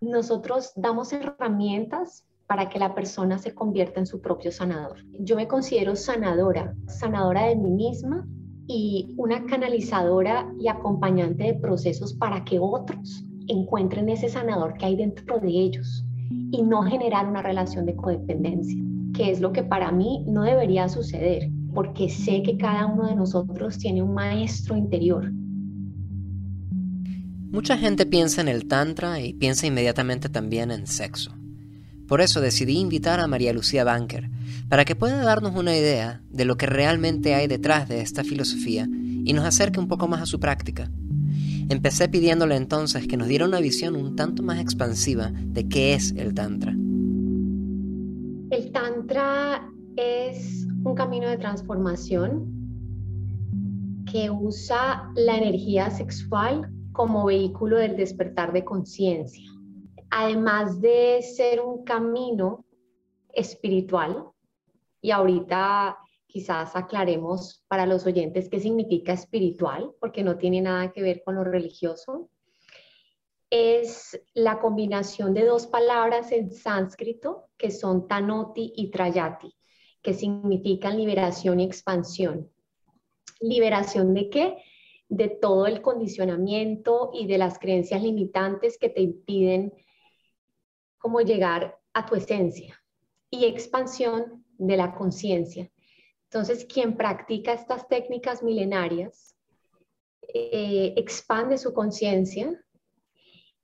nosotros damos herramientas para que la persona se convierta en su propio sanador. Yo me considero sanadora, sanadora de mí misma y una canalizadora y acompañante de procesos para que otros encuentren ese sanador que hay dentro de ellos y no generar una relación de codependencia, que es lo que para mí no debería suceder, porque sé que cada uno de nosotros tiene un maestro interior. Mucha gente piensa en el Tantra y piensa inmediatamente también en sexo. Por eso decidí invitar a María Lucía Banker para que pueda darnos una idea de lo que realmente hay detrás de esta filosofía y nos acerque un poco más a su práctica. Empecé pidiéndole entonces que nos diera una visión un tanto más expansiva de qué es el Tantra. El Tantra es un camino de transformación que usa la energía sexual como vehículo del despertar de conciencia. Además de ser un camino espiritual, y ahorita quizás aclaremos para los oyentes qué significa espiritual, porque no tiene nada que ver con lo religioso. Es la combinación de dos palabras en sánscrito que son tanoti y trayati, que significan liberación y expansión. ¿Liberación de qué? De todo el condicionamiento y de las creencias limitantes que te impiden como llegar a tu esencia. Y expansión de la conciencia, entonces, quien practica estas técnicas milenarias eh, expande su conciencia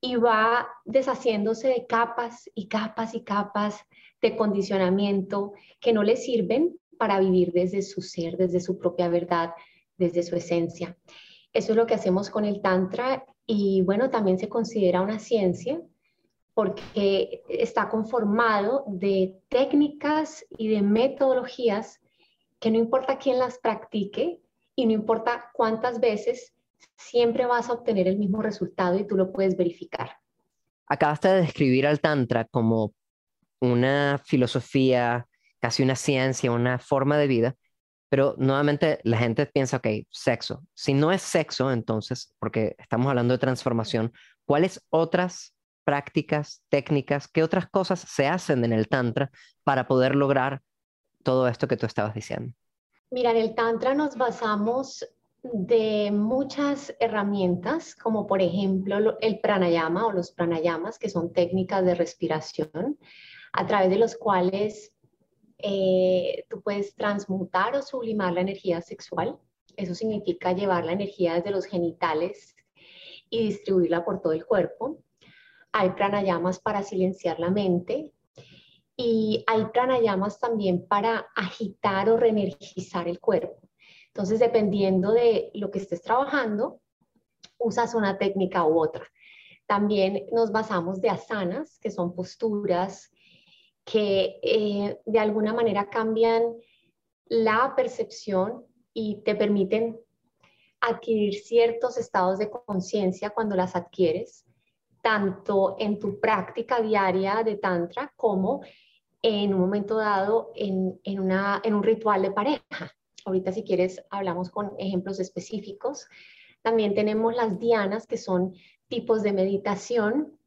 y va deshaciéndose de capas y capas y capas de condicionamiento que no le sirven para vivir desde su ser, desde su propia verdad, desde su esencia. Eso es lo que hacemos con el Tantra y bueno, también se considera una ciencia porque está conformado de técnicas y de metodologías que no importa quién las practique y no importa cuántas veces, siempre vas a obtener el mismo resultado y tú lo puedes verificar. Acabaste de describir al Tantra como una filosofía, casi una ciencia, una forma de vida, pero nuevamente la gente piensa, ok, sexo. Si no es sexo, entonces, porque estamos hablando de transformación, ¿cuáles otras prácticas, técnicas, qué otras cosas se hacen en el Tantra para poder lograr todo esto que tú estabas diciendo? Mira, en el Tantra nos basamos de muchas herramientas, como por ejemplo el pranayama o los pranayamas, que son técnicas de respiración, a través de los cuales eh, tú puedes transmutar o sublimar la energía sexual. Eso significa llevar la energía desde los genitales y distribuirla por todo el cuerpo. Hay pranayamas para silenciar la mente, y hay pranayamas también para agitar o reenergizar el cuerpo. Entonces, dependiendo de lo que estés trabajando, usas una técnica u otra. También nos basamos de asanas, que son posturas que eh, de alguna manera cambian la percepción y te permiten adquirir ciertos estados de conciencia cuando las adquieres, tanto en tu práctica diaria de Tantra como en un momento dado en, una, en un ritual de pareja. Ahorita si quieres hablamos con ejemplos específicos. También tenemos las dianas, que son tipos de meditación.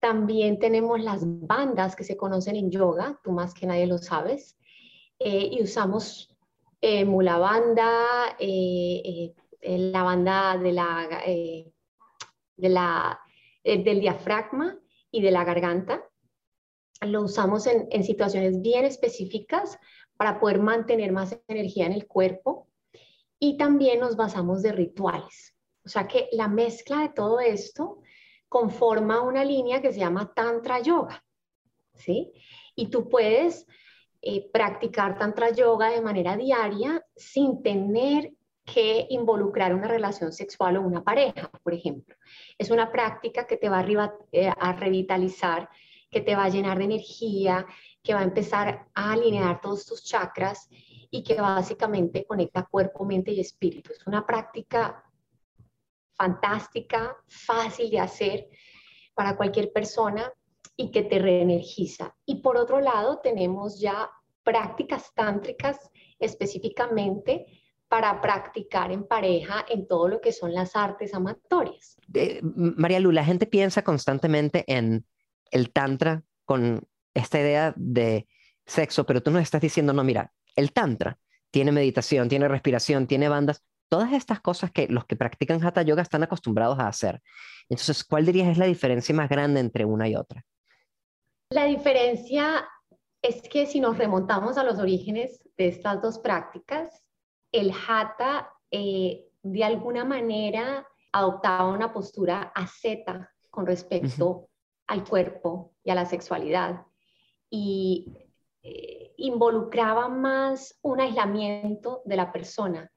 También tenemos las bandas que se conocen en yoga, tú más que nadie lo sabes. Eh, y usamos eh, mula banda, eh, eh, la banda de la, de la, del diafragma y de la garganta lo usamos en, situaciones bien específicas para poder mantener más energía en el cuerpo y también nos basamos de rituales. O sea que la mezcla de todo esto conforma una línea que se llama Tantra Yoga, ¿sí? Y tú puedes eh, practicar Tantra Yoga de manera diaria sin tener que involucrar una relación sexual o una pareja, por ejemplo. Es una práctica que te va a, eh, a revitalizar que te va a llenar de energía, que va a empezar a alinear todos tus chakras y que básicamente conecta cuerpo, mente y espíritu. Es una práctica fantástica, fácil de hacer para cualquier persona y que te reenergiza. Y por otro lado, tenemos ya prácticas tántricas específicamente para practicar en pareja en todo lo que son las artes amatorias. María Lu, la gente piensa constantemente en el tantra con esta idea de sexo, pero tú nos estás diciendo, no, mira, el tantra tiene meditación, tiene respiración, tiene bandas, todas estas cosas que los que practican hatha yoga están acostumbrados a hacer. Entonces, ¿cuál dirías es la diferencia más grande entre una y otra? La diferencia es que si nos remontamos a los orígenes de estas dos prácticas, el hatha eh, de alguna manera adoptaba una postura asceta con respecto al cuerpo y a la sexualidad y eh, involucraba más un aislamiento de la persona,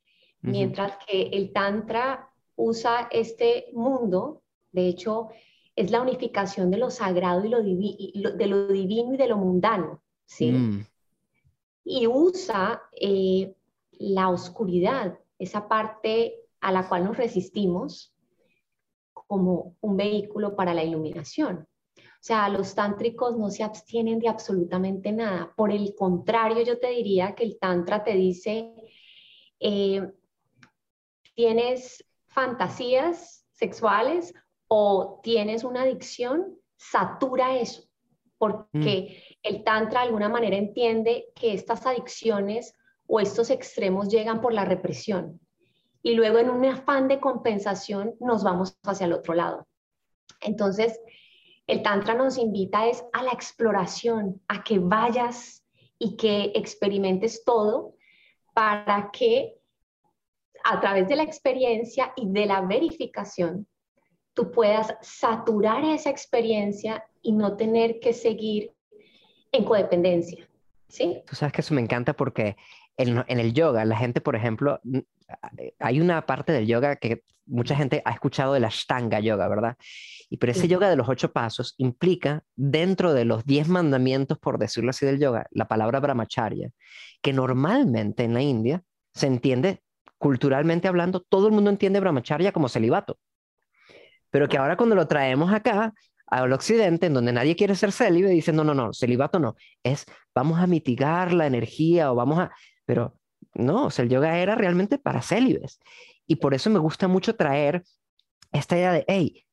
mientras que el tantra usa este mundo, de hecho, es la unificación de lo sagrado y lo, de lo divino y de lo mundano, ¿sí? Mm. Y usa eh, la oscuridad, esa parte a la cual nos resistimos, como un vehículo para la iluminación. O sea, los tántricos no se abstienen de absolutamente nada. Por el contrario, yo te diría que el tantra te dice, eh, tienes fantasías sexuales o tienes una adicción, satura eso, porque mm. el tantra de alguna manera entiende que estas adicciones o estos extremos llegan por la represión y luego en un afán de compensación nos vamos hacia el otro lado. Entonces, el Tantra nos invita es a la exploración, a que vayas y que experimentes todo para que a través de la experiencia y de la verificación, tú puedas saturar esa experiencia y no tener que seguir en codependencia. ¿sí? Tú sabes que eso me encanta porque en, el yoga, la gente, por ejemplo, hay una parte del yoga que mucha gente ha escuchado de la Ashtanga yoga, ¿verdad? Y pero ese yoga de los ocho pasos implica dentro de los diez mandamientos, por decirlo así, del yoga, la palabra brahmacharya, que normalmente en la India se entiende, culturalmente hablando, todo el mundo entiende brahmacharya como celibato. Pero que ahora cuando lo traemos acá, al occidente, en donde nadie quiere ser célibe, dicen, no, no, no, celibato no, es vamos a mitigar la energía o vamos a, pero no, el yoga era realmente para célibes. Y por eso me gusta mucho traer esta idea de, hey,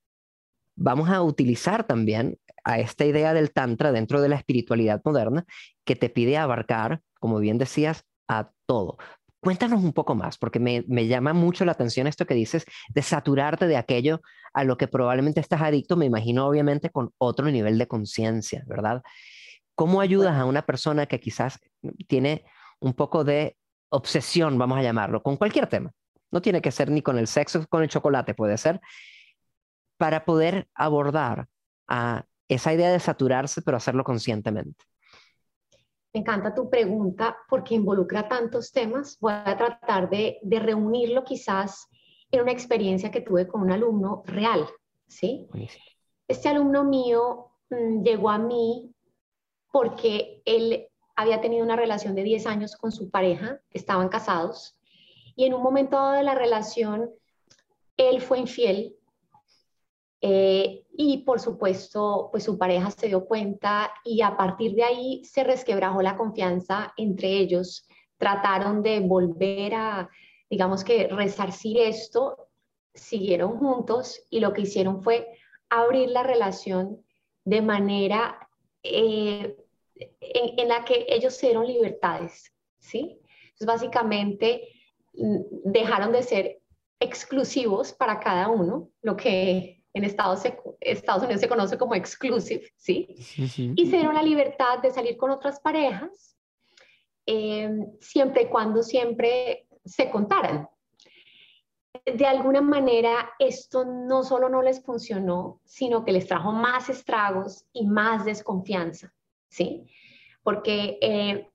vamos a utilizar también a esta idea del tantra dentro de la espiritualidad moderna que te pide abarcar, como bien decías, a todo. Cuéntanos un poco más, porque me, me, llama mucho la atención esto que dices de saturarte de aquello a lo que probablemente estás adicto, me imagino obviamente con otro nivel de conciencia, ¿verdad? ¿Cómo ayudas a una persona que quizás tiene un poco de obsesión, vamos a llamarlo, con cualquier tema. No tiene que ser ni con el sexo, con el chocolate, puede ser, para poder abordar a esa idea de saturarse, pero hacerlo conscientemente. Me encanta tu pregunta porque involucra tantos temas. Voy a tratar de, de reunirlo quizás en una experiencia que tuve con un alumno real, ¿sí? Este alumno mío mm, llegó a mí porque él había tenido una relación de 10 años con su pareja, estaban casados, y en un momento dado de la relación, él fue infiel eh, y por supuesto, pues su pareja se dio cuenta y a partir de ahí se resquebrajó la confianza entre ellos. Trataron de volver a, digamos que, resarcir esto, siguieron juntos y lo que hicieron fue abrir la relación de manera eh, en, la que ellos se dieron libertades, ¿sí? Entonces, básicamente, mm, dejaron de ser exclusivos para cada uno, lo que en Estados, Estados Unidos se conoce como exclusive, ¿sí? Y se dieron la libertad de salir con otras parejas, em, siempre y cuando siempre se contaran. De alguna manera, esto no solo no les funcionó, sino que les trajo más estragos y más desconfianza. ¿sí? Porque eh,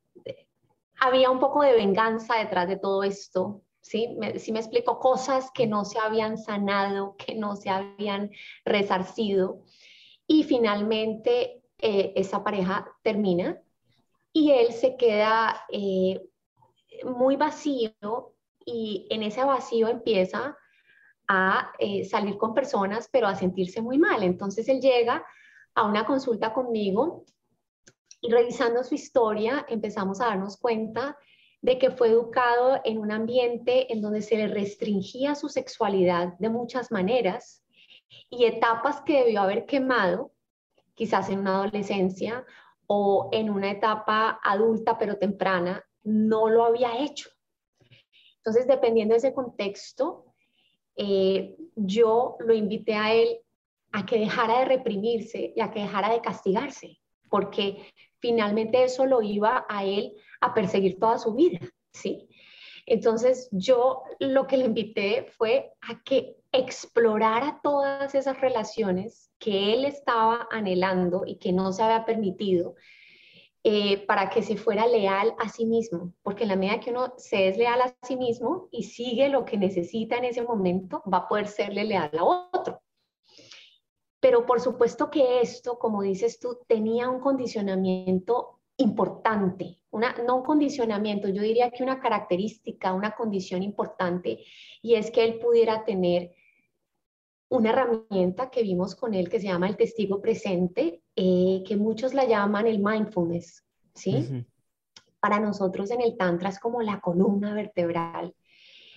había un poco de venganza detrás de todo esto, ¿sí? Me, me explico, cosas que no se habían sanado, que no se habían resarcido. Y finalmente eh, esa pareja termina y él se queda eh, muy vacío y en ese vacío empieza a salir con personas, pero a sentirse muy mal. Entonces él llega a una consulta conmigo y revisando su historia empezamos a darnos cuenta de que fue educado en un ambiente en donde se le restringía su sexualidad de muchas maneras y etapas que debió haber quemado, quizás en una adolescencia o en una etapa adulta pero temprana, no lo había hecho. Entonces, dependiendo de ese contexto, eh, yo lo invité a él a que dejara de reprimirse y a que dejara de castigarse, porque finalmente eso lo iba a él a perseguir toda su vida, ¿sí? Entonces yo lo que le invité fue a que explorara todas esas relaciones que él estaba anhelando y que no se había permitido eh, para que se fuera leal a sí mismo, porque en la medida que uno se es leal a sí mismo y sigue lo que necesita en ese momento, va a poder serle leal a otro. Pero por supuesto que esto, como dices tú, tenía un condicionamiento importante, una, no un condicionamiento, yo diría que una característica, una condición importante, y es que él pudiera tener una herramienta que vimos con él que se llama el testigo presente, eh, que muchos la llaman el mindfulness, ¿sí? Para nosotros en el Tantra es como la columna vertebral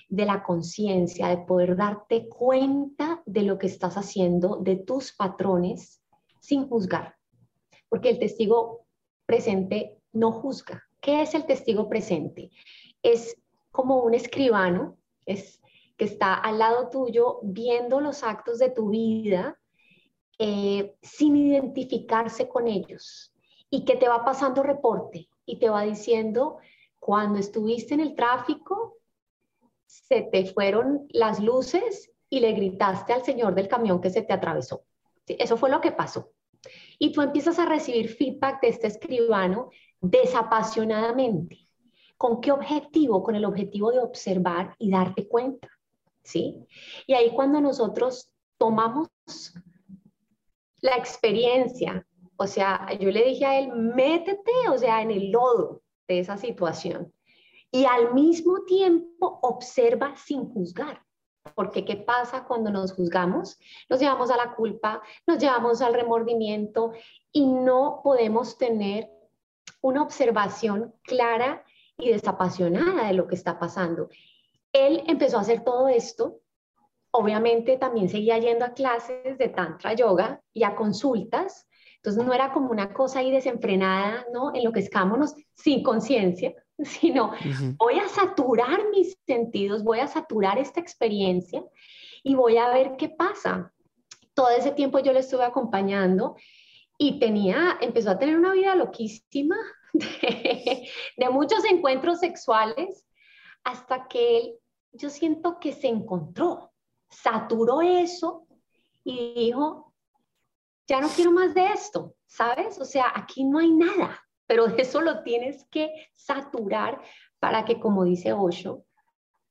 de la conciencia, de poder darte cuenta de lo que estás haciendo, de tus patrones, sin juzgar. Porque el testigo presente no juzga. ¿Qué es el testigo presente? Es como un escribano, es que está al lado tuyo viendo los actos de tu vida eh, sin identificarse con ellos y que te va pasando reporte y te va diciendo cuando estuviste en el tráfico se te fueron las luces y le gritaste al señor del camión que se te atravesó. Eso fue lo que pasó. Y tú empiezas a recibir feedback de este escribano desapasionadamente. ¿Con qué objetivo? Con el objetivo de observar y darte cuenta. ¿sí? Y ahí cuando nosotros tomamos la experiencia, o sea, yo le dije a él, métete, o sea, en el lodo de esa situación. Y al mismo tiempo observa sin juzgar. Porque ¿qué pasa cuando nos juzgamos? Nos llevamos a la culpa, nos llevamos al remordimiento y no podemos tener una observación clara y desapasionada de lo que está pasando. Él empezó a hacer todo esto. Obviamente también seguía yendo a clases de Tantra Yoga y a consultas. Entonces no era como una cosa ahí desenfrenada, ¿no? En lo que escámonos sin conciencia, sino voy a saturar mis sentidos, voy a saturar esta experiencia y voy a ver qué pasa. Todo ese tiempo yo le estuve acompañando y tenía, empezó a tener una vida loquísima de, de muchos encuentros sexuales hasta que él, yo siento que se encontró, saturó eso y dijo, ya no quiero más de esto, ¿sabes? O sea, aquí no hay nada, pero eso lo tienes que saturar para que, como dice Osho,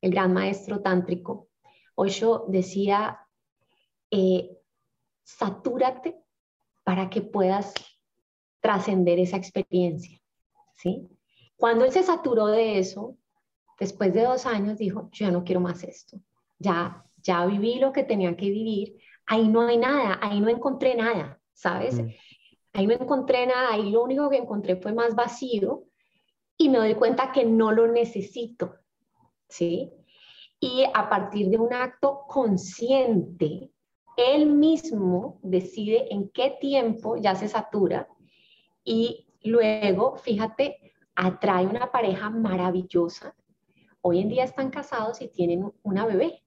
el gran maestro tántrico, Osho decía, eh, satúrate para que puedas trascender esa experiencia, ¿sí? Cuando él se saturó de eso, después de dos años dijo, yo ya no quiero más esto, ya, ya viví lo que tenía que vivir, ahí no hay nada, ahí no encontré nada, ¿sabes? Ahí no encontré nada, ahí lo único que encontré fue más vacío y me doy cuenta que no lo necesito, ¿sí? Y a partir de un acto consciente, él mismo decide en qué tiempo ya se satura y luego, fíjate, atrae una pareja maravillosa Hoy en día están casados y tienen una bebé.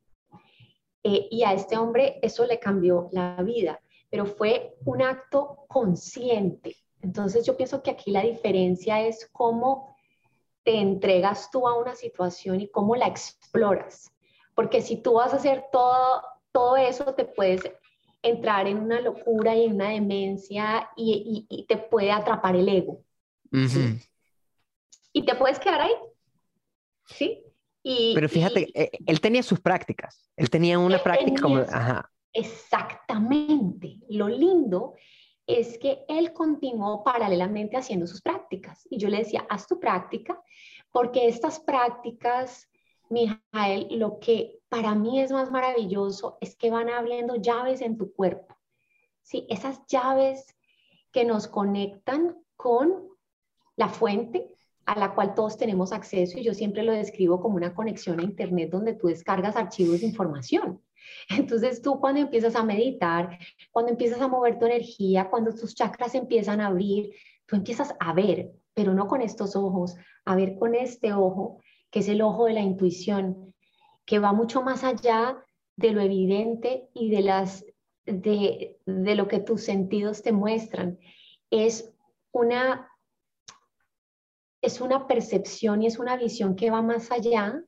Eh, y a este hombre eso le cambió la vida, pero fue un acto consciente. Entonces yo pienso que aquí la diferencia es cómo te entregas tú a una situación y cómo la exploras. Porque si tú vas a hacer todo, todo eso, te puedes entrar en una locura y en una demencia y, te puede atrapar el ego. Y te puedes quedar ahí. ¿sí? Y, Pero fíjate, eh, él tenía sus prácticas, él tenía una práctica como... Ajá. Exactamente. Lo lindo es que él continuó paralelamente haciendo sus prácticas. Y yo le decía, haz tu práctica, porque estas prácticas, Mijael, lo que para mí es más maravilloso es que van abriendo llaves en tu cuerpo. Sí, esas llaves que nos conectan con la fuente, a la cual todos tenemos acceso y yo siempre lo describo como una conexión a Internet donde tú descargas archivos de información. Entonces tú cuando empiezas a meditar, cuando empiezas a mover tu energía, cuando tus chakras empiezan a abrir, tú empiezas a ver, pero no con estos ojos, a ver con este ojo, que es el ojo de la intuición, que va mucho más allá de lo evidente y de, las, de, de lo que tus sentidos te muestran. Es una es una percepción y es una visión que va más allá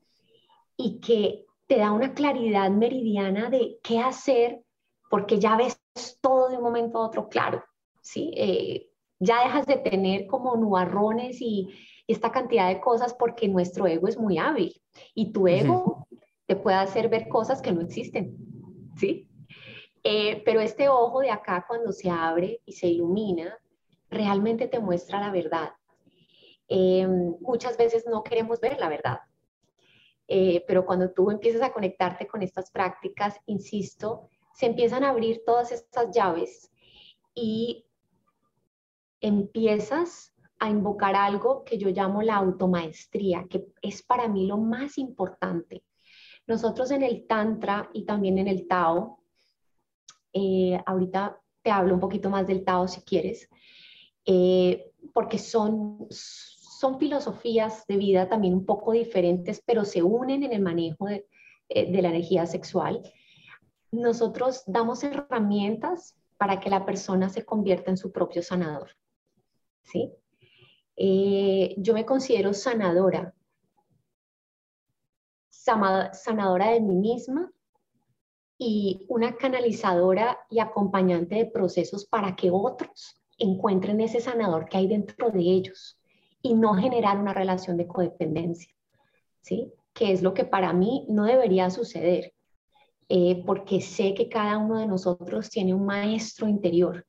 y que te da una claridad meridiana de qué hacer porque ya ves todo de un momento a otro claro, ¿sí? Eh, ya dejas de tener como nubarrones y esta cantidad de cosas porque nuestro ego es muy hábil y tu ego te puede hacer ver cosas que no existen, ¿sí? Eh, pero este ojo de acá cuando se abre y se ilumina, realmente te muestra la verdad eh, muchas veces no queremos ver la verdad. Eh, pero cuando tú empiezas a conectarte con estas prácticas, insisto, se empiezan a abrir todas estas llaves y empiezas a invocar algo que yo llamo la automaestría, que es para mí lo más importante. Nosotros en el Tantra y también en el Tao, eh, ahorita te hablo un poquito más del Tao si quieres, porque son, son filosofías de vida también un poco diferentes, pero se unen en el manejo de, eh, la energía sexual. Nosotros damos herramientas para que la persona se convierta en su propio sanador. ¿sí? Eh, yo me considero sanadora, sanadora de mí misma y una canalizadora y acompañante de procesos para que otros encuentren ese sanador que hay dentro de ellos y no generar una relación de codependencia, ¿sí? Que es lo que para mí no debería suceder, eh, porque sé que cada uno de nosotros tiene un maestro interior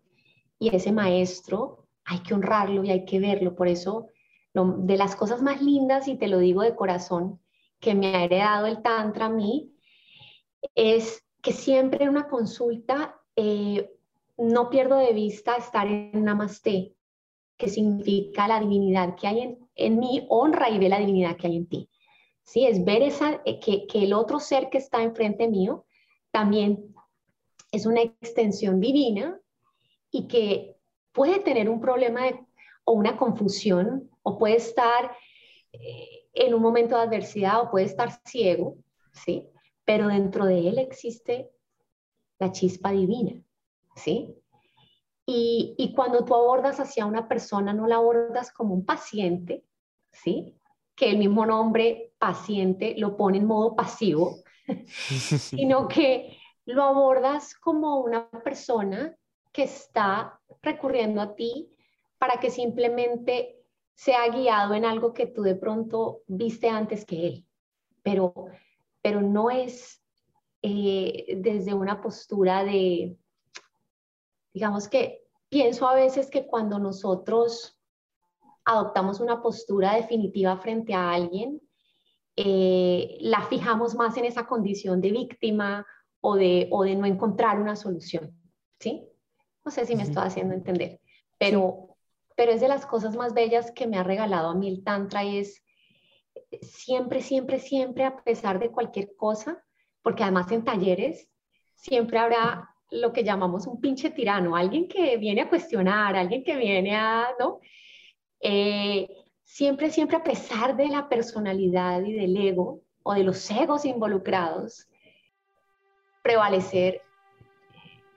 y ese maestro hay que honrarlo y hay que verlo. Por eso, de las cosas más lindas, y te lo digo de corazón, que me ha heredado el Tantra a mí, es que siempre en una consulta eh, no pierdo de vista estar en Namaste, que significa la divinidad que hay en, en mí, honra y ve la divinidad que hay en ti. ¿Sí? Es ver esa, eh, que, que el otro ser que está enfrente mío también es una extensión divina y que puede tener un problema o una confusión o puede estar eh, en un momento de adversidad o puede estar ciego, ¿sí? Pero dentro de él existe la chispa divina, ¿sí? Y, cuando tú abordas hacia una persona, no la abordas como un paciente, ¿sí? Que el mismo nombre paciente lo pone en modo pasivo, sino que lo abordas como una persona que está recurriendo a ti para que simplemente sea guiado en algo que tú de pronto viste antes que él. Pero, pero no es eh, desde una postura de, Digamos que pienso a veces que cuando nosotros adoptamos una postura definitiva frente a alguien, eh, la fijamos más en esa condición de víctima o de, o de no encontrar una solución, ¿sí? No sé si me estoy haciendo entender, pero, pero es de las cosas más bellas que me ha regalado a mí el Tantra y es siempre, siempre, siempre, a pesar de cualquier cosa, porque además en talleres siempre habrá lo que llamamos un pinche tirano, alguien que viene a cuestionar, alguien que viene a, ¿no? Eh, siempre, siempre a pesar de la personalidad y del ego o de los egos involucrados, prevalecer,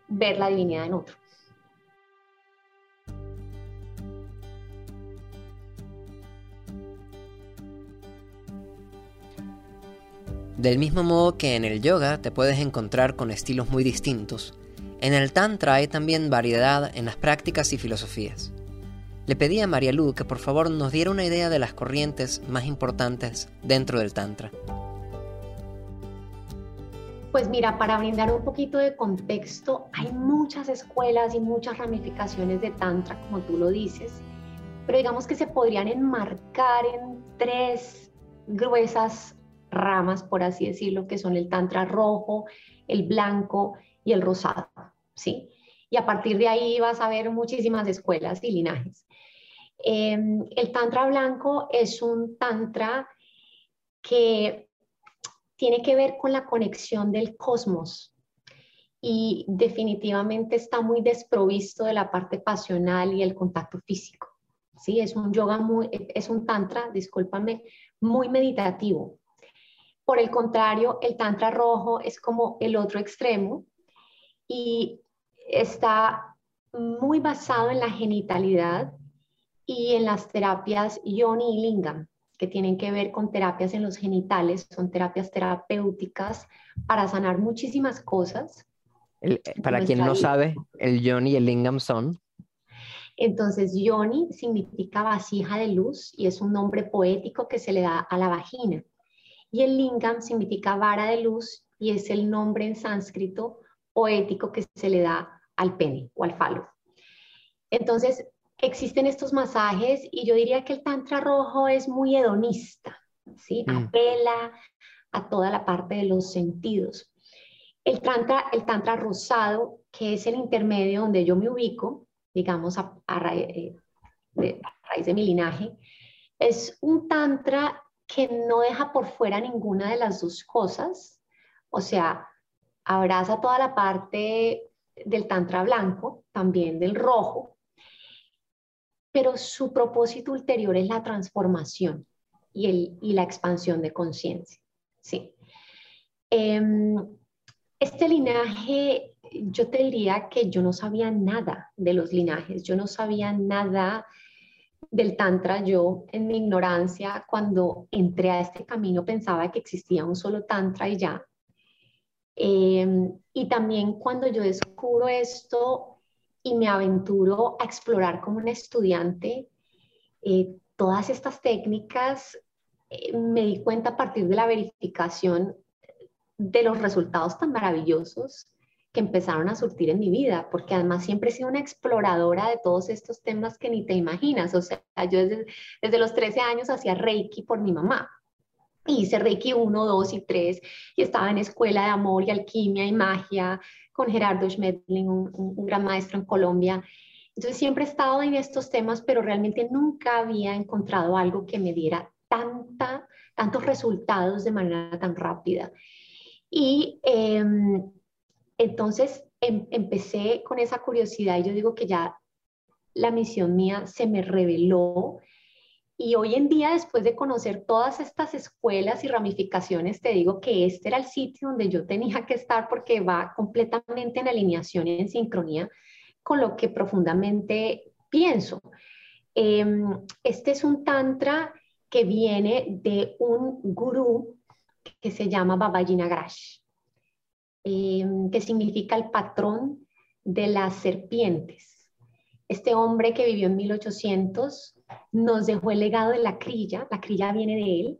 ver la divinidad en otro. Del mismo modo que en el yoga te puedes encontrar con estilos muy distintos, en el Tantra hay también variedad en las prácticas y filosofías. Le pedí a María Lu que por favor nos diera una idea de las corrientes más importantes dentro del Tantra. Pues mira, para brindar un poquito de contexto, hay muchas escuelas y muchas ramificaciones de Tantra, como tú lo dices, pero digamos que se podrían enmarcar en tres gruesas ramas, por así decirlo, que son el Tantra rojo, el blanco y el rosado, ¿sí? Y a partir de ahí vas a ver muchísimas escuelas y linajes. Em, el Tantra blanco es un Tantra que tiene que ver con la conexión del cosmos y definitivamente está muy desprovisto de la parte pasional y el contacto físico. Sí, es un yoga muy, es un tantra, discúlpame, muy meditativo. Por el contrario, el tantra rojo es como el otro extremo y está muy basado en la genitalidad y en las terapias yoni y lingam, que tienen que ver con terapias en los genitales, son terapias terapéuticas para sanar muchísimas cosas. Eh, para quien no sabe, el yoni y el lingam son. Entonces, yoni significa vasija de luz y es un nombre poético que se le da a la vagina. Y el lingam significa vara de luz y es el nombre en sánscrito poético que se le da al pene o al falo. Entonces, existen estos masajes y yo diría que el tantra rojo es muy hedonista, ¿sí? Mm. Apela a toda la parte de los sentidos. El tantra, el tantra rosado, que es el intermedio donde yo me ubico, digamos, a, eh, a raíz de mi linaje, es un tantra que no deja por fuera ninguna de las dos cosas, o sea, abraza toda la parte del tantra blanco, también del rojo, pero su propósito ulterior es la transformación y, el, y la expansión de conciencia. Sí. Em, este linaje yo te diría que yo no sabía nada de los linajes, yo no sabía nada del Tantra. Yo, en mi ignorancia, cuando entré a este camino, pensaba que existía un solo Tantra y ya. Em, y también cuando yo descubro esto y me aventuro a explorar como un estudiante eh, todas estas técnicas, eh, me di cuenta a partir de la verificación de los resultados tan maravillosos que empezaron a surtir en mi vida, porque además siempre he sido una exploradora de todos estos temas que ni te imaginas. O sea, yo desde, desde los 13 años hacía Reiki por mi mamá. Hice Reiki 1, 2 y 3 y estaba en escuela de amor y alquimia y magia con Gerardo Schmedling, un, un, gran maestro en Colombia. Entonces siempre he estado en estos temas, pero realmente nunca había encontrado algo que me diera tanta, tantos resultados de manera tan rápida. Y eh, entonces em, empecé con esa curiosidad y yo digo que ya la misión mía se me reveló y hoy en día, después de conocer todas estas escuelas y ramificaciones, te digo que este era el sitio donde yo tenía que estar porque va completamente en alineación y en sincronía con lo que profundamente pienso. Em, este es un tantra que viene de un gurú que se llama Babaji Nagraj. Em, que significa el patrón de las serpientes. Este hombre que vivió en 1800 nos dejó el legado de la crilla, la crilla viene de él,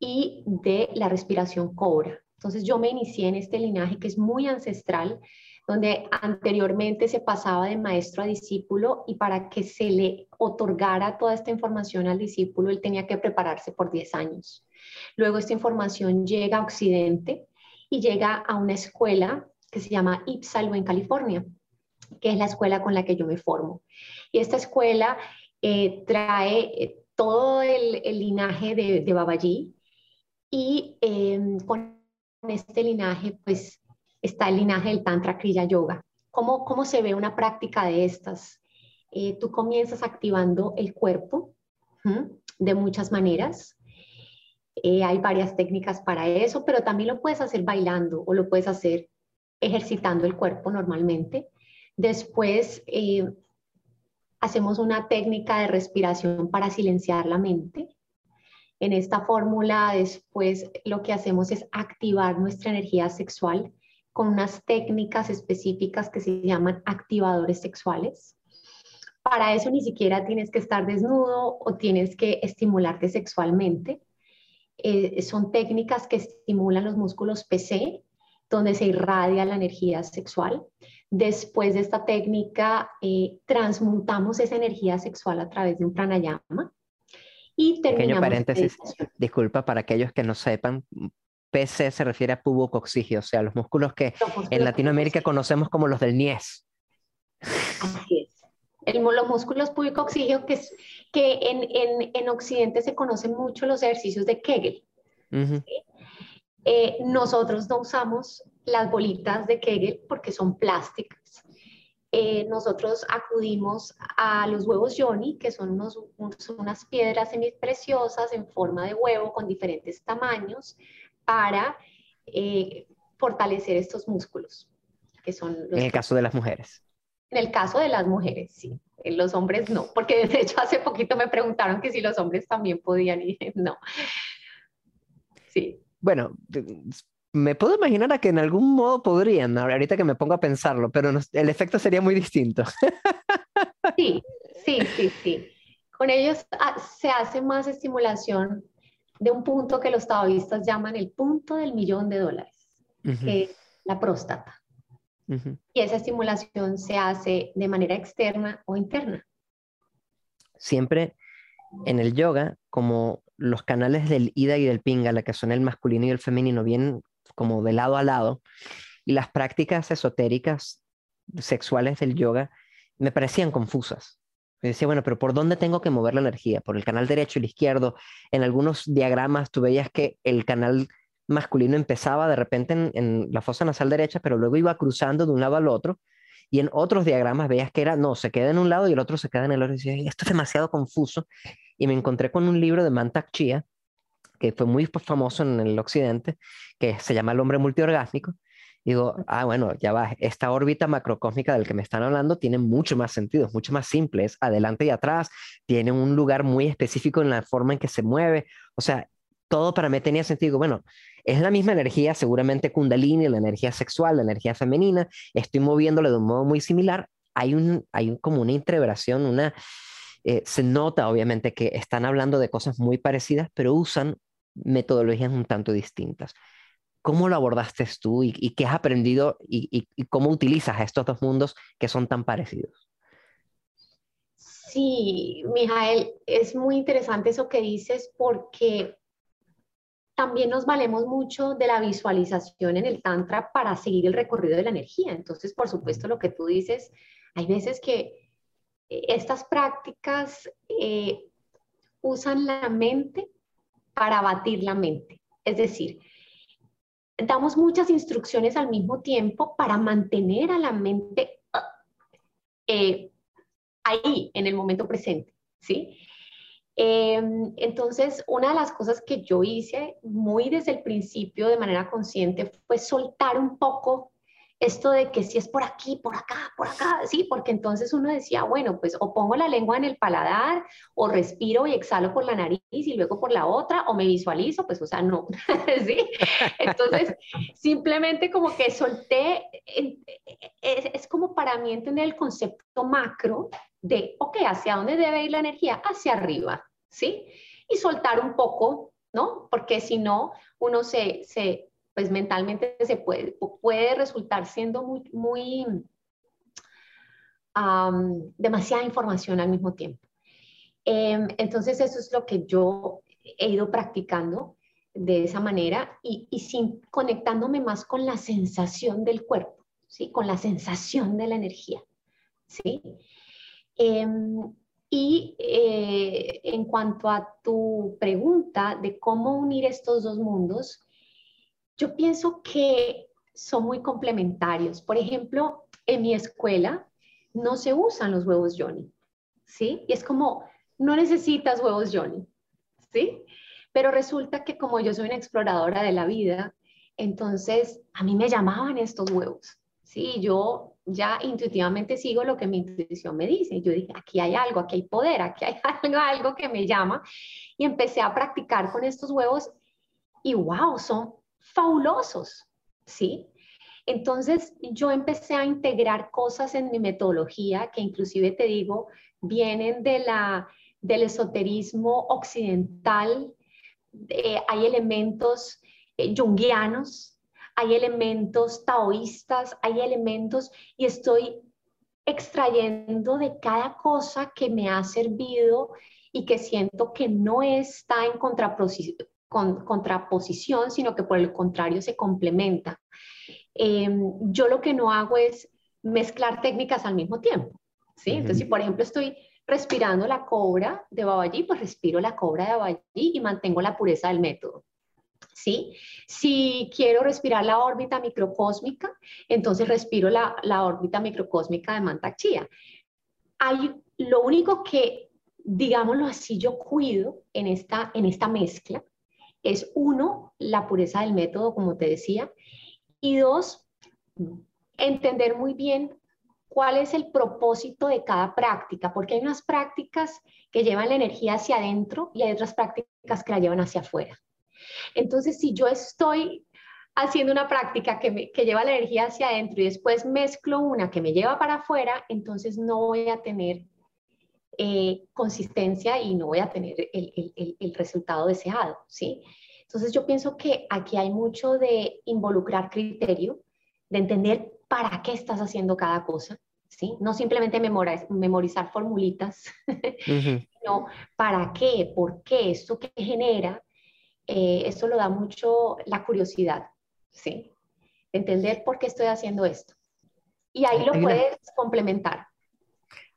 y de la respiración cobra. Entonces yo me inicié en este linaje que es muy ancestral, donde anteriormente se pasaba de maestro a discípulo y para que se le otorgara toda esta información al discípulo, él tenía que prepararse por 10 años. Luego esta información llega a Occidente y llega a una escuela que se llama Ipsalo en California, que es la escuela con la que yo me formo. Y esta escuela eh, trae eh, todo el, linaje de, de Babaji y em, con este linaje pues está el linaje del Tantra Kriya Yoga. ¿Cómo, cómo se ve una práctica de estas? Eh, tú comienzas activando el cuerpo de muchas maneras. Eh, hay varias técnicas para eso, pero también lo puedes hacer bailando o lo puedes hacer ejercitando el cuerpo normalmente. Después eh, hacemos una técnica de respiración para silenciar la mente. En esta fórmula después lo que hacemos es activar nuestra energía sexual con unas técnicas específicas que se llaman activadores sexuales. Para eso ni siquiera tienes que estar desnudo o tienes que estimularte sexualmente. Eh, son técnicas que estimulan los músculos PC, donde se irradia la energía sexual. Después de esta técnica, eh, transmutamos esa energía sexual a través de un pranayama. Y Pequeño paréntesis, disculpa para aquellos que no sepan, PC se refiere a pubocoxigio, o sea, los músculos que en Latinoamérica conocemos como los del Nies. Así es. El, los músculos púbico oxígeno, que, es, que en, en, en, Occidente se conocen mucho los ejercicios de Kegel. Eh, nosotros no usamos las bolitas de Kegel porque son plásticas. Eh, nosotros acudimos a los huevos Johnny, que son, unos, unas piedras semipreciosas en forma de huevo con diferentes tamaños para eh, fortalecer estos músculos. Que son en el caso de las mujeres. En el caso de las mujeres, sí. En los hombres no, porque de hecho hace poquito me preguntaron que si los hombres también podían y no. Sí. Bueno, me puedo imaginar a que en algún modo podrían, ahorita que me pongo a pensarlo, pero el efecto sería muy distinto. Sí, sí, sí, sí. Con ellos ah, se hace más estimulación de un punto que los taoístas llaman el punto del millón de dólares, que es la próstata. Y esa estimulación se hace de manera externa o interna. Siempre en el yoga, como los canales del Ida y del Pingala, que son el masculino y el femenino, vienen como de lado a lado, y las prácticas esotéricas sexuales del yoga me parecían confusas. Me decía, bueno, pero ¿por dónde tengo que mover la energía? ¿Por el canal derecho y el izquierdo? En algunos diagramas tú veías que el canal masculino empezaba de repente en, la fosa nasal derecha, pero luego iba cruzando de un lado al otro. Y en otros diagramas veías que era, no, se queda en un lado y el otro se queda en el otro. Y decía, esto es demasiado confuso. Y me encontré con un libro de Mantak Chia, que fue muy famoso en el occidente, que se llama El hombre multiorgásmico. Digo, ah, bueno, ya va, esta órbita macrocósmica del que me están hablando tiene mucho más sentido, es mucho más simple, es adelante y atrás, tiene un lugar muy específico en la forma en que se mueve, o sea, todo para mí tenía sentido. Bueno, es la misma energía, seguramente Kundalini, la energía sexual, la energía femenina, estoy moviéndole de un modo muy similar. Hay, un, hay como una integración, una, eh, se nota obviamente que están hablando de cosas muy parecidas, pero usan metodologías un tanto distintas. ¿Cómo lo abordaste tú y, qué has aprendido y, cómo utilizas estos dos mundos que son tan parecidos? Sí, Mijael, es muy interesante eso que dices porque también nos valemos mucho de la visualización en el Tantra para seguir el recorrido de la energía. Entonces, por supuesto, lo que tú dices, hay veces que estas prácticas eh, usan la mente para batir la mente. Es decir, damos muchas instrucciones al mismo tiempo para mantener a la mente eh, ahí, en el momento presente, ¿sí? Em, entonces, una de las cosas que yo hice muy desde el principio de manera consciente fue soltar un poco esto de que si es por aquí, por acá, por acá, sí, porque entonces uno decía, bueno, pues o pongo la lengua en el paladar, o respiro y exhalo por la nariz y luego por la otra, o me visualizo, pues, o sea, no, ¿sí? Entonces, simplemente como que solté, es, como para mí entender el concepto macro de, ok, ¿hacia dónde debe ir la energía? Hacia arriba, ¿sí? Y soltar un poco, ¿no? Porque si no, uno se pues mentalmente se puede, puede resultar siendo muy, muy demasiada información al mismo tiempo. Em, entonces eso es lo que yo he ido practicando de esa manera y, y sin, conectándome más con la sensación del cuerpo, ¿sí? con la sensación de la energía. ¿sí? Em, y eh, en cuanto a tu pregunta de cómo unir estos dos mundos, yo pienso que son muy complementarios. Por ejemplo, en mi escuela no se usan los huevos Johnny, ¿sí? Y es como, no necesitas huevos Johnny, ¿sí? Pero resulta que como yo soy una exploradora de la vida, entonces a mí me llamaban estos huevos, ¿sí? Yo ya intuitivamente sigo lo que mi intuición me dice. Yo dije, aquí hay algo, aquí hay poder, aquí hay algo, algo que me llama. Y empecé a practicar con estos huevos y wow, son fabulosos, ¿sí? Entonces yo empecé a integrar cosas en mi metodología que inclusive te digo, vienen de la, del esoterismo occidental, hay elementos eh, junguianos, hay elementos taoístas, hay elementos y estoy extrayendo de cada cosa que me ha servido y que siento que no está en contraposición, con, contraposición, sino que por el contrario se complementa. Em, yo lo que no hago es mezclar técnicas al mismo tiempo, ¿sí? Entonces, si por ejemplo estoy respirando la cobra de Babaji, pues respiro la cobra de Babaji y mantengo la pureza del método. ¿Sí? Si quiero respirar la órbita microcósmica, entonces respiro la, la órbita microcósmica de Mantak Chia. Hay, lo único que, digámoslo así, yo cuido en esta, en esta mezcla es uno, la pureza del método, como te decía, y dos, entender muy bien cuál es el propósito de cada práctica, porque hay unas prácticas que llevan la energía hacia adentro y hay otras prácticas que la llevan hacia afuera. Entonces, si yo estoy haciendo una práctica que, lleva la energía hacia adentro y después mezclo una que me lleva para afuera, entonces no voy a tener eh, consistencia y no voy a tener el, el resultado deseado, ¿sí? Entonces yo pienso que aquí hay mucho de involucrar criterio, de entender para qué estás haciendo cada cosa, ¿sí? No simplemente memorizar, memorizar formulitas, sino para qué, por qué, esto que genera, eh, esto lo da mucho la curiosidad, ¿sí? entender por qué estoy haciendo esto. Y ahí lo puedes complementar.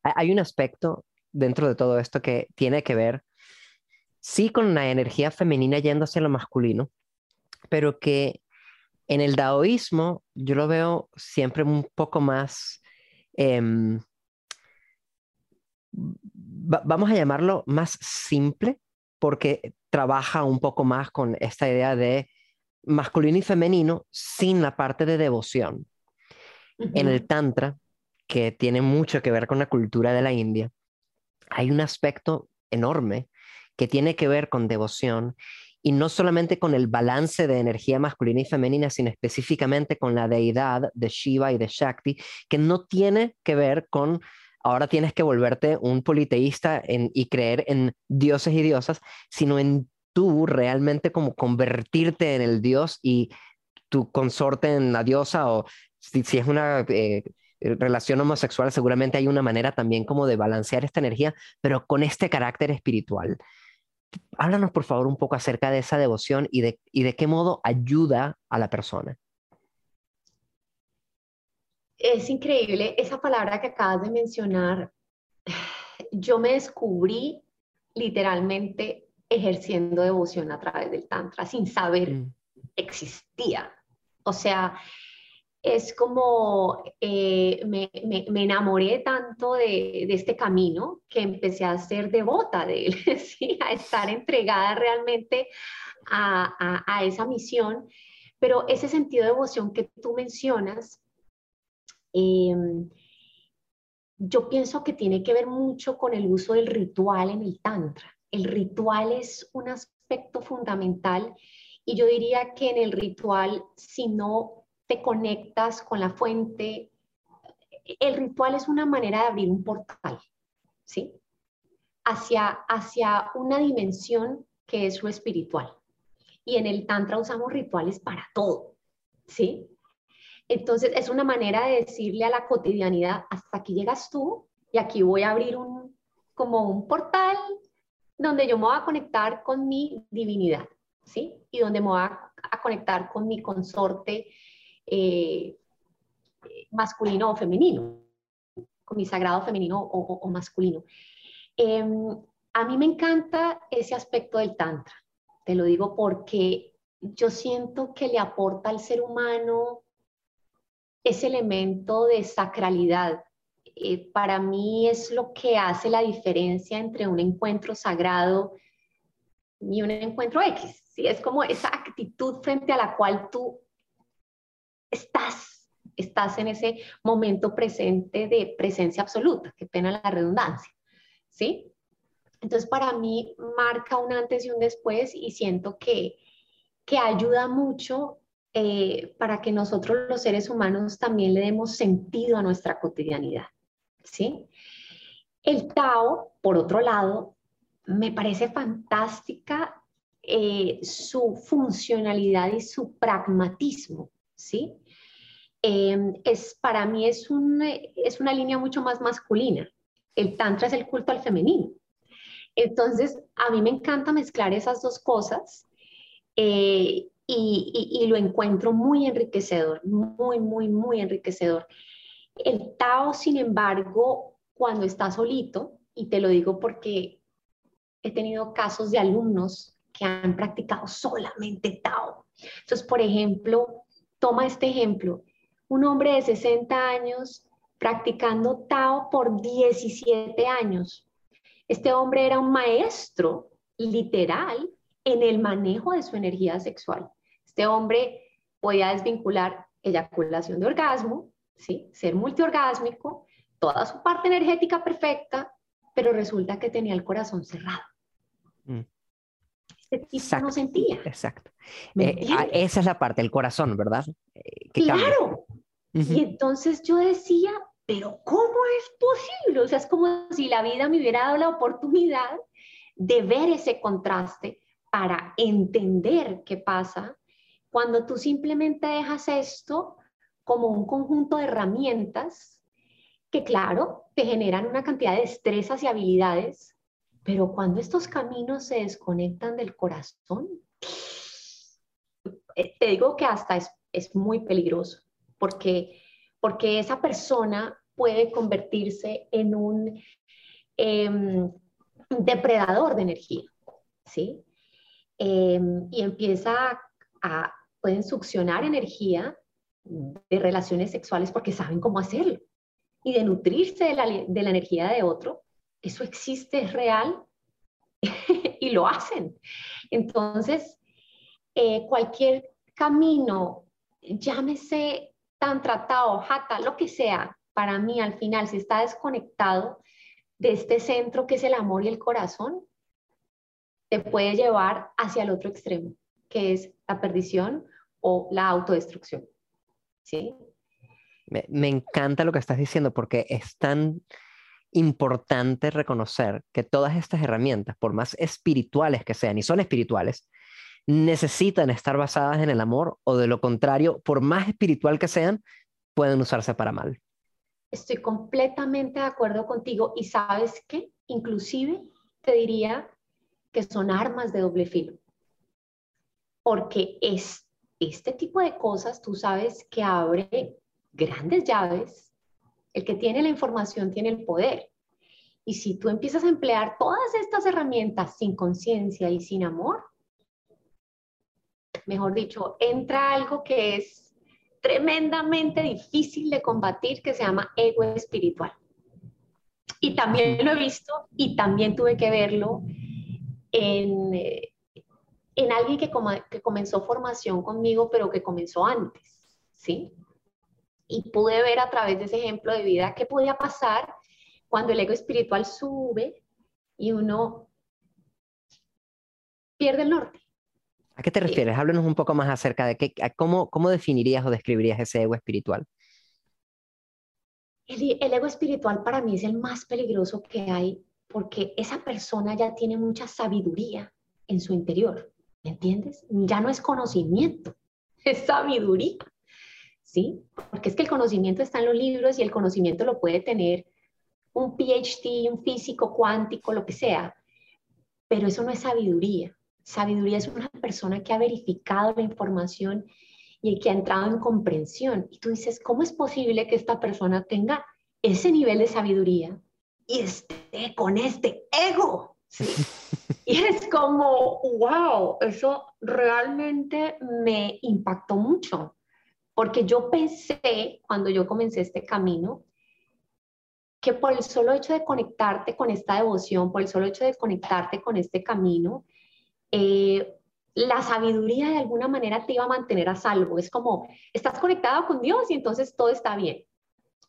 Hay un aspecto dentro de todo esto que tiene que ver, sí, con la energía femenina yendo hacia lo masculino, pero que en el daoísmo yo lo veo siempre un poco más, em, vamos a llamarlo más simple, porque trabaja un poco más con esta idea de masculino y femenino sin la parte de devoción. En el Tantra, que tiene mucho que ver con la cultura de la India, hay un aspecto enorme que tiene que ver con devoción y no solamente con el balance de energía masculina y femenina, sino específicamente con la deidad de Shiva y de Shakti, que no tiene que ver con ahora tienes que volverte un politeísta y creer en dioses y diosas, sino en tú realmente como convertirte en el dios y tu consorte en la diosa o si, es una eh, relación homosexual, seguramente hay una manera también como de balancear esta energía, pero con este carácter espiritual háblanos por favor un poco acerca de esa devoción y de, y de qué modo ayuda a la persona. Es increíble esa palabra que acabas de mencionar. Yo me descubrí literalmente ejerciendo devoción a través del Tantra sin saber mm. existía. O sea, es como eh, me, me, enamoré tanto de, de, este camino que empecé a ser devota de él, a estar entregada realmente a, a, a, esa misión. Pero ese sentido de devoción que tú mencionas, em, yo pienso que tiene que ver mucho con el uso del ritual en el Tantra. El ritual es un aspecto fundamental y yo diría que en el ritual, si no te conectas con la fuente. El ritual es una manera de abrir un portal, ¿sí? Hacia, hacia una dimensión que es lo espiritual. Y en el Tantra usamos rituales para todo, ¿sí? Entonces es una manera de decirle a la cotidianidad, hasta aquí llegas tú y aquí voy a abrir un, como un portal donde yo me voy a conectar con mi divinidad, ¿sí? Y donde me voy a, a conectar con mi consorte eh, masculino o femenino, con mi sagrado femenino o, masculino. Em, a mí me encanta ese aspecto del Tantra, te lo digo porque yo siento que le aporta al ser humano ese elemento de sacralidad. Eh, para mí es lo que hace la diferencia entre un encuentro sagrado y un encuentro X. ¿sí? Es como esa actitud frente a la cual tú estás, estás en ese momento presente de presencia absoluta, qué pena la redundancia, ¿sí? Entonces para mí marca un antes y un después y siento que, que ayuda mucho eh, para que nosotros los seres humanos también le demos sentido a nuestra cotidianidad, ¿sí? El Tao, por otro lado, me parece fantástica eh, su funcionalidad y su pragmatismo, ¿sí? Em, es, para mí es, un, es una línea mucho más masculina. El tantra es el culto al femenino. Entonces, a mí me encanta mezclar esas dos cosas eh, y, y, lo encuentro muy enriquecedor, muy, muy, muy enriquecedor. El Tao, sin embargo, cuando está solito, y te lo digo porque he tenido casos de alumnos que han practicado solamente Tao. Entonces, por ejemplo, toma este ejemplo, un hombre de 60 años practicando Tao por 17 años. Este hombre era un maestro literal en el manejo de su energía sexual. Este hombre podía desvincular eyaculación de orgasmo, ¿sí? ser multiorgásmico, toda su parte energética perfecta, pero resulta que tenía el corazón cerrado. Mm. Este tipo no sentía. Exacto. Eh, ah, esa es la parte, el corazón, ¿verdad? Eh, claro. Y entonces yo decía, pero ¿cómo es posible? O sea, es como si la vida me hubiera dado la oportunidad de ver ese contraste para entender qué pasa cuando tú simplemente dejas esto como un conjunto de herramientas que, claro, te generan una cantidad de destrezas y habilidades, pero cuando estos caminos se desconectan del corazón, eh, te digo que hasta es, es muy peligroso, porque, porque esa persona puede convertirse en un em, depredador de energía, ¿sí? Em, y empieza a, pueden succionar energía de relaciones sexuales porque saben cómo hacerlo. Y de nutrirse de la, de la energía de otro, eso existe, es real y lo hacen. Entonces, eh, cualquier camino, llámese tan tratado, jata, lo que sea, para mí al final, si está desconectado de este centro que es el amor y el corazón, te puede llevar hacia el otro extremo, que es la perdición o la autodestrucción. ¿Sí? Me, me encanta lo que estás diciendo porque es tan importante reconocer que todas estas herramientas, por más espirituales que sean, y son espirituales, necesitan estar basadas en el amor o de lo contrario, por más espiritual que sean, pueden usarse para mal. Estoy completamente de acuerdo contigo y sabes que inclusive te diría que son armas de doble filo. Porque es, este tipo de cosas, tú sabes que abre grandes llaves. El que tiene la información tiene el poder. Y si tú empiezas a emplear todas estas herramientas sin conciencia y sin amor, mejor dicho, entra algo que es tremendamente difícil de combatir que se llama ego espiritual. Y también lo he visto y también tuve que verlo en, eh, en alguien que, que comenzó formación conmigo, pero que comenzó antes, ¿sí? Y pude ver a través de ese ejemplo de vida qué podía pasar cuando el ego espiritual sube y uno pierde el norte. ¿A qué te refieres? Háblanos un poco más acerca de qué, cómo, cómo definirías o describirías ese ego espiritual. El, el, ego espiritual para mí es el más peligroso que hay porque esa persona ya tiene mucha sabiduría en su interior, ¿me entiendes? Ya no es conocimiento, es sabiduría, ¿sí? Porque es que el conocimiento está en los libros y el conocimiento lo puede tener un PhD, un físico cuántico, lo que sea, pero eso no es sabiduría. Sabiduría es una persona que ha verificado la información y que ha entrado en comprensión. Y tú dices, ¿cómo es posible que esta persona tenga ese nivel de sabiduría y esté con este ego? Y es como, wow, eso realmente me impactó mucho, porque yo pensé cuando yo comencé este camino, que por el solo hecho de conectarte con esta devoción, por el solo hecho de conectarte con este camino, eh, la sabiduría de alguna manera te iba a mantener a salvo. Es como, estás conectado con Dios y entonces todo está bien.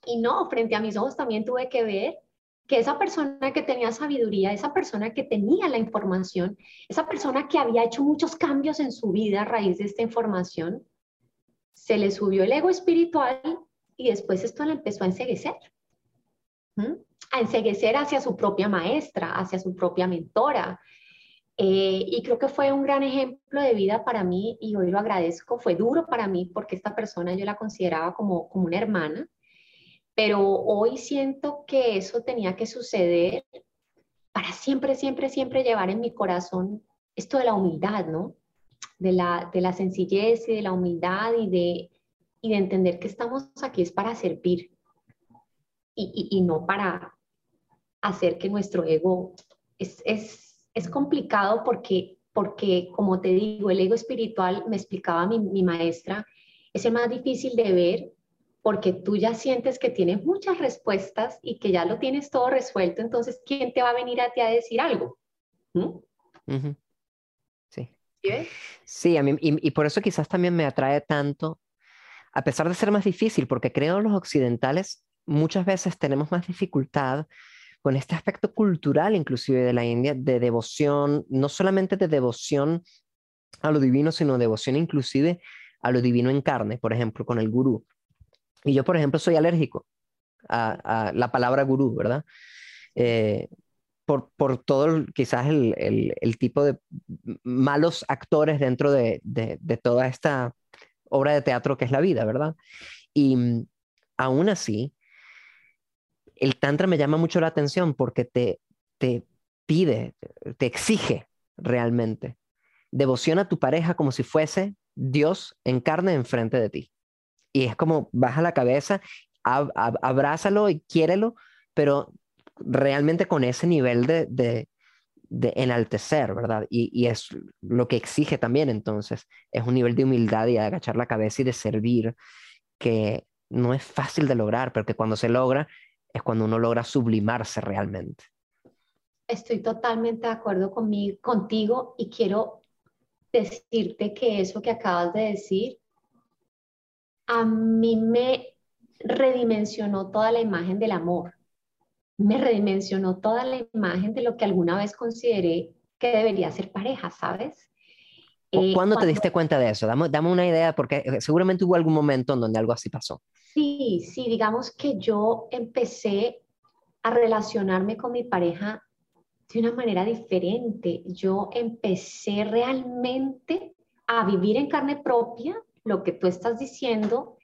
Y no, frente a mis ojos también tuve que ver que esa persona que tenía sabiduría, esa persona que tenía la información, esa persona que había hecho muchos cambios en su vida a raíz de esta información, se le subió el ego espiritual y después esto le empezó a enseguecer. A enseguecer hacia su propia maestra, hacia su propia mentora, eh, y creo que fue un gran ejemplo de vida para mí y hoy lo agradezco. Fue duro para mí porque esta persona yo la consideraba como, como una hermana, pero hoy siento que eso tenía que suceder para siempre, siempre, siempre llevar en mi corazón esto de la humildad, ¿no? De la, de la sencillez y de la humildad y de, y de entender que estamos aquí es para servir y, y, y no para, hacer que nuestro ego es, es, es complicado porque, porque, como te digo, el ego espiritual, me explicaba mi, mi maestra, es el más difícil de ver porque tú ya sientes que tienes muchas respuestas y que ya lo tienes todo resuelto, entonces, ¿quién te va a venir a ti a decir algo? ¿Mm? Sí. ¿Sí? a mí, y, y, por eso quizás también me atrae tanto, a pesar de ser más difícil, porque creo los occidentales muchas veces tenemos más dificultad con este aspecto cultural inclusive de la India, de devoción, no solamente de devoción a lo divino, sino devoción inclusive a lo divino en carne, por ejemplo, con el gurú. Y yo, por ejemplo, soy alérgico a, la palabra gurú, ¿verdad? Eh, por, por, todo quizás el, el, tipo de malos actores dentro de, de, de, toda esta obra de teatro que es la vida, ¿verdad? Y mm, aún así, el tantra me llama mucho la atención porque te, te pide, te exige realmente devoción a tu pareja como si fuese Dios en carne enfrente de ti. Y es como baja la cabeza, abrázalo y quiérelo, pero realmente con ese nivel de, de, enaltecer, ¿verdad? Y, y, es lo que exige también entonces, es un nivel de humildad y de agachar la cabeza y de servir que no es fácil de lograr, pero que cuando se logra es cuando uno logra sublimarse realmente. Estoy totalmente de acuerdo conmigo, contigo y quiero decirte que eso que acabas de decir a mí me redimensionó toda la imagen del amor, me redimensionó toda la imagen de lo que alguna vez consideré que debería ser pareja, ¿sabes? Eh, ¿Cuándo te diste cuenta de eso? Dame, dame, una idea, porque eh, seguramente hubo algún momento en donde algo así pasó. Sí, sí, digamos que yo empecé a relacionarme con mi pareja de una manera diferente. Yo empecé realmente a vivir en carne propia lo que tú estás diciendo,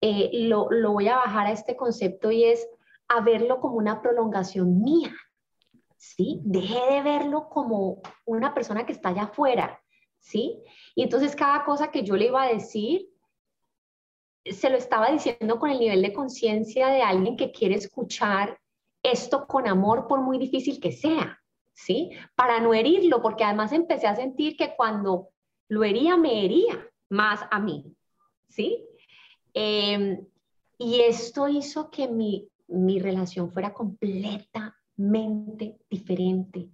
eh, lo, lo voy a bajar a este concepto y es a verlo como una prolongación mía. ¿Sí? Dejé de verlo como una persona que está allá afuera, ¿sí? Y entonces cada cosa que yo le iba a decir, se lo estaba diciendo con el nivel de conciencia de alguien que quiere escuchar esto con amor por muy difícil que sea, ¿sí? Para no herirlo, porque además empecé a sentir que cuando lo hería, me hería más a mí, ¿sí? Em, y esto hizo que mi, mi relación fuera completamente diferente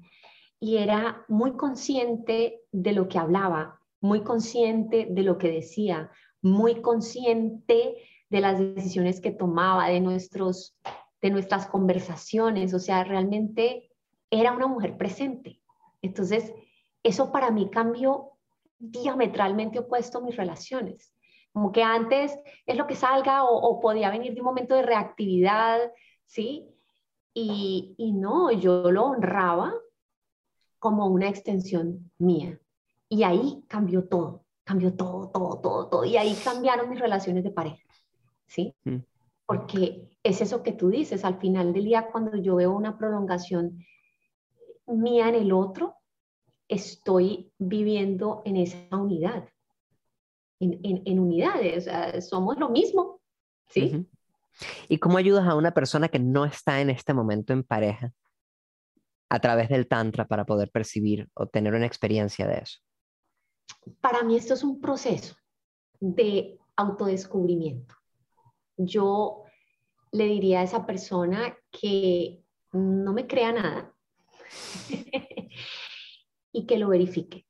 y era muy consciente de lo que hablaba, muy consciente de lo que decía, muy consciente de las decisiones que tomaba, de, nuestros, de nuestras conversaciones, o sea, realmente era una mujer presente. Entonces, eso para mí cambió diametralmente opuesto mis relaciones. Como que antes es lo que salga o, podía venir de un momento de reactividad, ¿sí? Y, y no, yo lo honraba como una extensión mía. Y ahí cambió todo, cambió todo, todo, todo, todo. Y ahí cambiaron mis relaciones de pareja, ¿sí? Mm. Porque es eso que tú dices, al final del día, cuando yo veo una prolongación mía en el otro, estoy viviendo en esa unidad, en, en, unidades, somos lo mismo, ¿sí? ¿Y cómo ayudas a una persona que no está en este momento en pareja a través del Tantra para poder percibir o tener una experiencia de eso? Para mí esto es un proceso de autodescubrimiento. Yo le diría a esa persona que no me crea nada, y que lo verifique,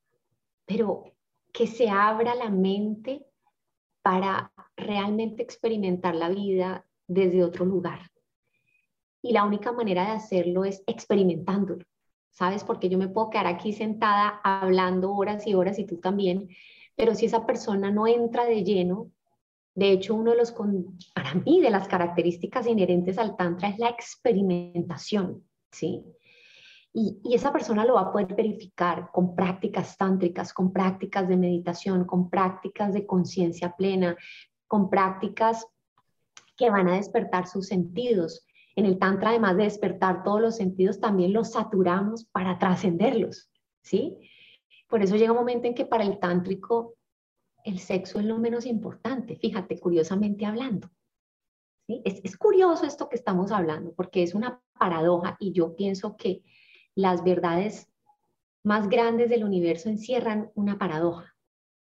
pero que se abra la mente para realmente experimentar la vida desde otro lugar. Y la única manera de hacerlo es experimentándolo, ¿sabes? Porque yo me puedo quedar aquí sentada hablando horas y horas y tú también, pero si esa persona no entra de lleno, de hecho, uno de los, para mí, de las características inherentes al Tantra es la experimentación, ¿sí? Y, esa persona lo va a poder verificar con prácticas tántricas, con prácticas de meditación, con prácticas de conciencia plena, con prácticas que van a despertar sus sentidos. En el Tantra, además de despertar todos los sentidos, también los saturamos para trascenderlos, ¿sí? Por eso llega un momento en que para el tántrico el sexo es lo menos importante, fíjate, curiosamente hablando. Es, curioso esto que estamos hablando, porque es una paradoja y yo pienso que las verdades más grandes del universo encierran una paradoja,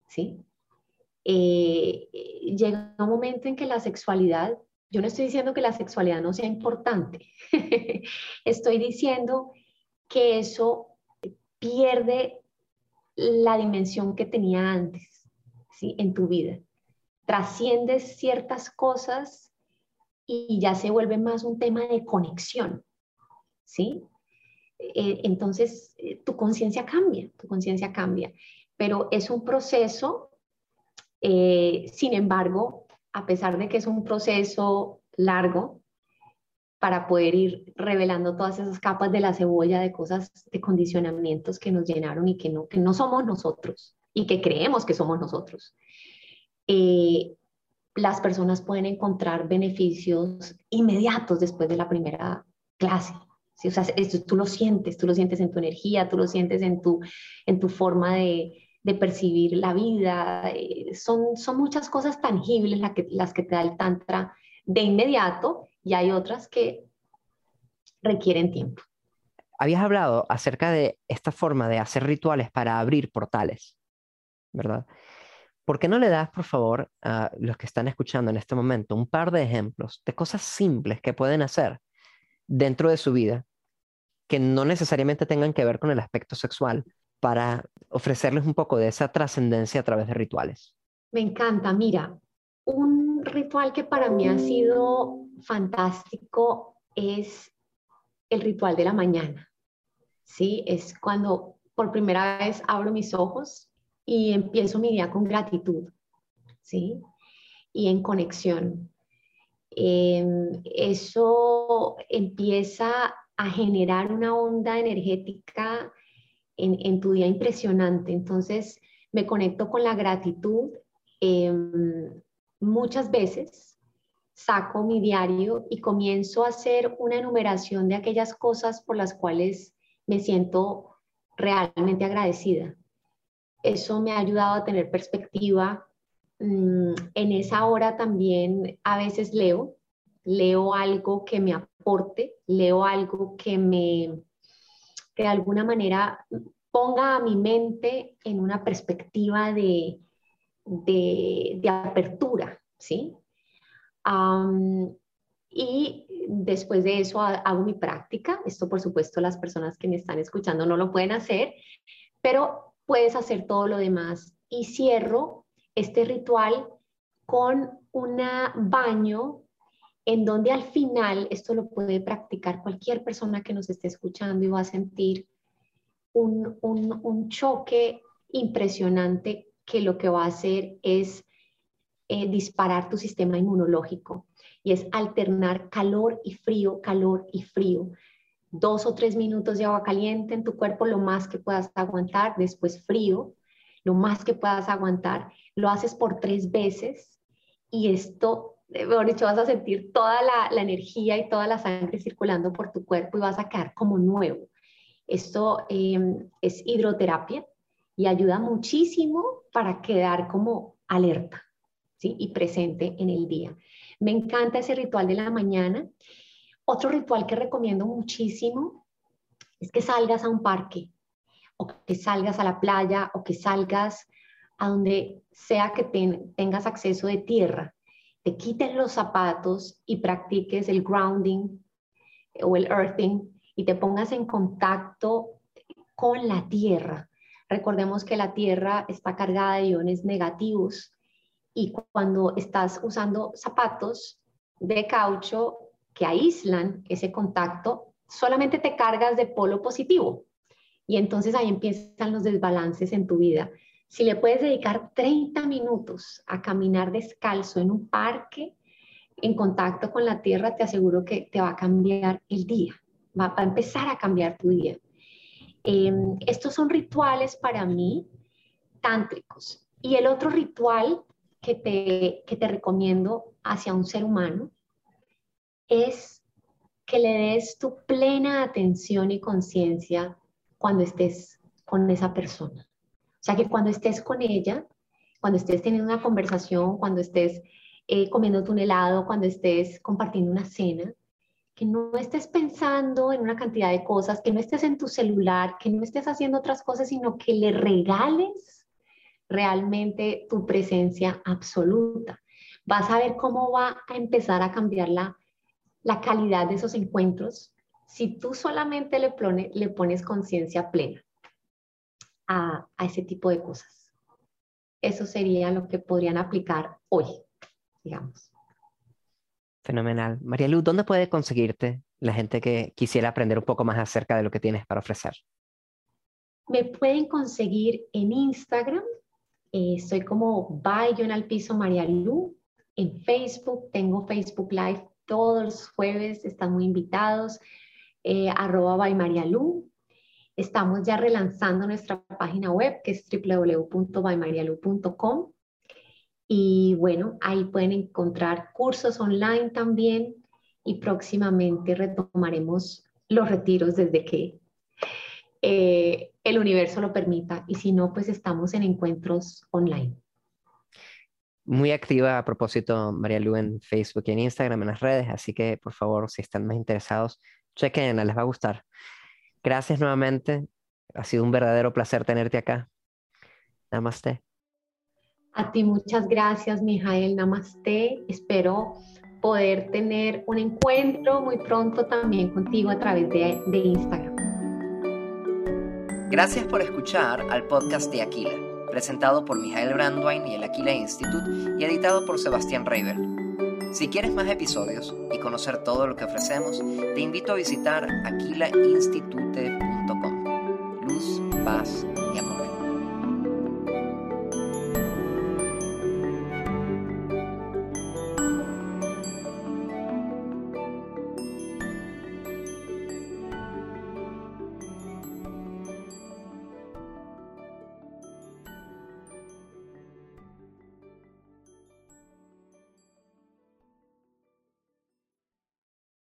¿sí? Eh, llega un momento en que la sexualidad, yo no estoy diciendo que la sexualidad no sea importante, estoy diciendo que eso pierde la dimensión que tenía antes, ¿sí? En tu vida. Trasciendes ciertas cosas y ya se vuelve más un tema de conexión, ¿sí? Eh, entonces, eh, tu conciencia cambia, tu conciencia cambia, pero es un proceso, eh, sin embargo, a pesar de que es un proceso largo, para poder ir revelando todas esas capas de la cebolla de cosas, de condicionamientos que nos llenaron y que no, que no somos nosotros y que creemos que somos nosotros. las personas pueden encontrar beneficios inmediatos después de la primera clase. O sea, esto, tú lo sientes, tú lo sientes en tu energía, tú lo sientes en tu, en tu forma de, de percibir la vida. Eh, son, son muchas cosas tangibles las que, las que te da el Tantra de inmediato y hay otras que requieren tiempo. Habías hablado acerca de esta forma de hacer rituales para abrir portales, ¿verdad? ¿Por qué no le das, por favor, a los que están escuchando en este momento un par de ejemplos de cosas simples que pueden hacer dentro de su vida que no necesariamente tengan que ver con el aspecto sexual, para ofrecerles un poco de esa trascendencia a través de rituales. Me encanta, mira, un ritual que para mí ha sido fantástico es el ritual de la mañana. Sí, es cuando por primera vez abro mis ojos y empiezo mi día con gratitud, ¿sí? Y en conexión. Em, eso empieza a generar una onda energética en, tu día impresionante. Entonces, me conecto con la gratitud. Em, muchas veces saco mi diario y comienzo a hacer una enumeración de aquellas cosas por las cuales me siento realmente agradecida. Eso me ha ayudado a tener perspectiva. Mm, en esa hora también a veces leo, leo algo que me aporte, leo algo que me, de alguna manera ponga a mi mente en una perspectiva de, de, apertura, ¿sí? y después de eso hago mi práctica. Esto, por supuesto, las personas que me están escuchando no lo pueden hacer, pero puedes hacer todo lo demás. Y cierro este ritual con un baño en donde al final esto lo puede practicar cualquier persona que nos esté escuchando y va a sentir un, un, choque impresionante que lo que va a hacer es eh, disparar tu sistema inmunológico y es alternar calor y frío, calor y frío. Dos o tres minutos de agua caliente en tu cuerpo, lo más que puedas aguantar, después frío, lo más que puedas aguantar. Lo haces por tres veces y esto mejor dicho, vas a sentir toda la, energía y toda la sangre circulando por tu cuerpo y vas a quedar como nuevo. Esto em, es hidroterapia y ayuda muchísimo para quedar como alerta y presente en el día. Me encanta ese ritual de la mañana. Otro ritual que recomiendo muchísimo es que salgas a un parque o que salgas a la playa o que salgas a donde sea que tengas acceso de tierra te quites los zapatos y practiques el grounding o el earthing y te pongas en contacto con la tierra. Recordemos que la tierra está cargada de iones negativos y cuando estás usando zapatos de caucho que aíslan ese contacto, solamente te cargas de polo positivo. Y entonces ahí empiezan los desbalances en tu vida. Si le puedes dedicar 30 minutos a caminar descalzo en un parque, en contacto con la tierra, te aseguro que te va a cambiar el día, va, a empezar a cambiar tu día. Em, estos son rituales para mí tántricos. Y el otro ritual que te, que te recomiendo hacia un ser humano es que le des tu plena atención y conciencia cuando estés con esa persona. Sea, que cuando estés con ella, cuando estés teniendo una conversación, cuando estés eh, comiendo un helado, cuando estés compartiendo una cena, que no estés pensando en una cantidad de cosas, que no estés en tu celular, que no estés haciendo otras cosas, sino que le regales realmente tu presencia absoluta. Vas a ver cómo va a empezar a cambiar la, la calidad de esos encuentros si tú solamente le pones conciencia plena a, a ese tipo de cosas. Eso sería lo que podrían aplicar hoy, digamos. Fenomenal. María Luz, ¿dónde puede conseguirte la gente que quisiera aprender un poco más acerca de lo que tienes para ofrecer? Me pueden conseguir en Instagram. Eh, soy como by al piso María Lu. En Facebook, tengo Facebook Live todos los jueves, están muy invitados. Eh, arroba by María. Estamos ya relanzando nuestra página web que es www.bymarialu.com y bueno, ahí pueden encontrar cursos online también y próximamente retomaremos los retiros desde que eh, el universo lo permita y si no, pues estamos en encuentros online. Muy activa a propósito, María Lu, en Facebook y en Instagram, en las redes, así que por favor, si están más interesados, chequen, les va a gustar. Gracias nuevamente, ha sido un verdadero placer tenerte acá. Namaste. A ti muchas gracias, Mijael. Namaste. Espero poder tener un encuentro muy pronto también contigo a través de, de Instagram. Gracias por escuchar al podcast de Aquila, presentado por Mijael Brandwein y el Aquila Institute y editado por Sebastián Reiber. Si quieres más episodios y conocer todo lo que ofrecemos, te invito a visitar aquilainstitute.com. Luz, paz y amor.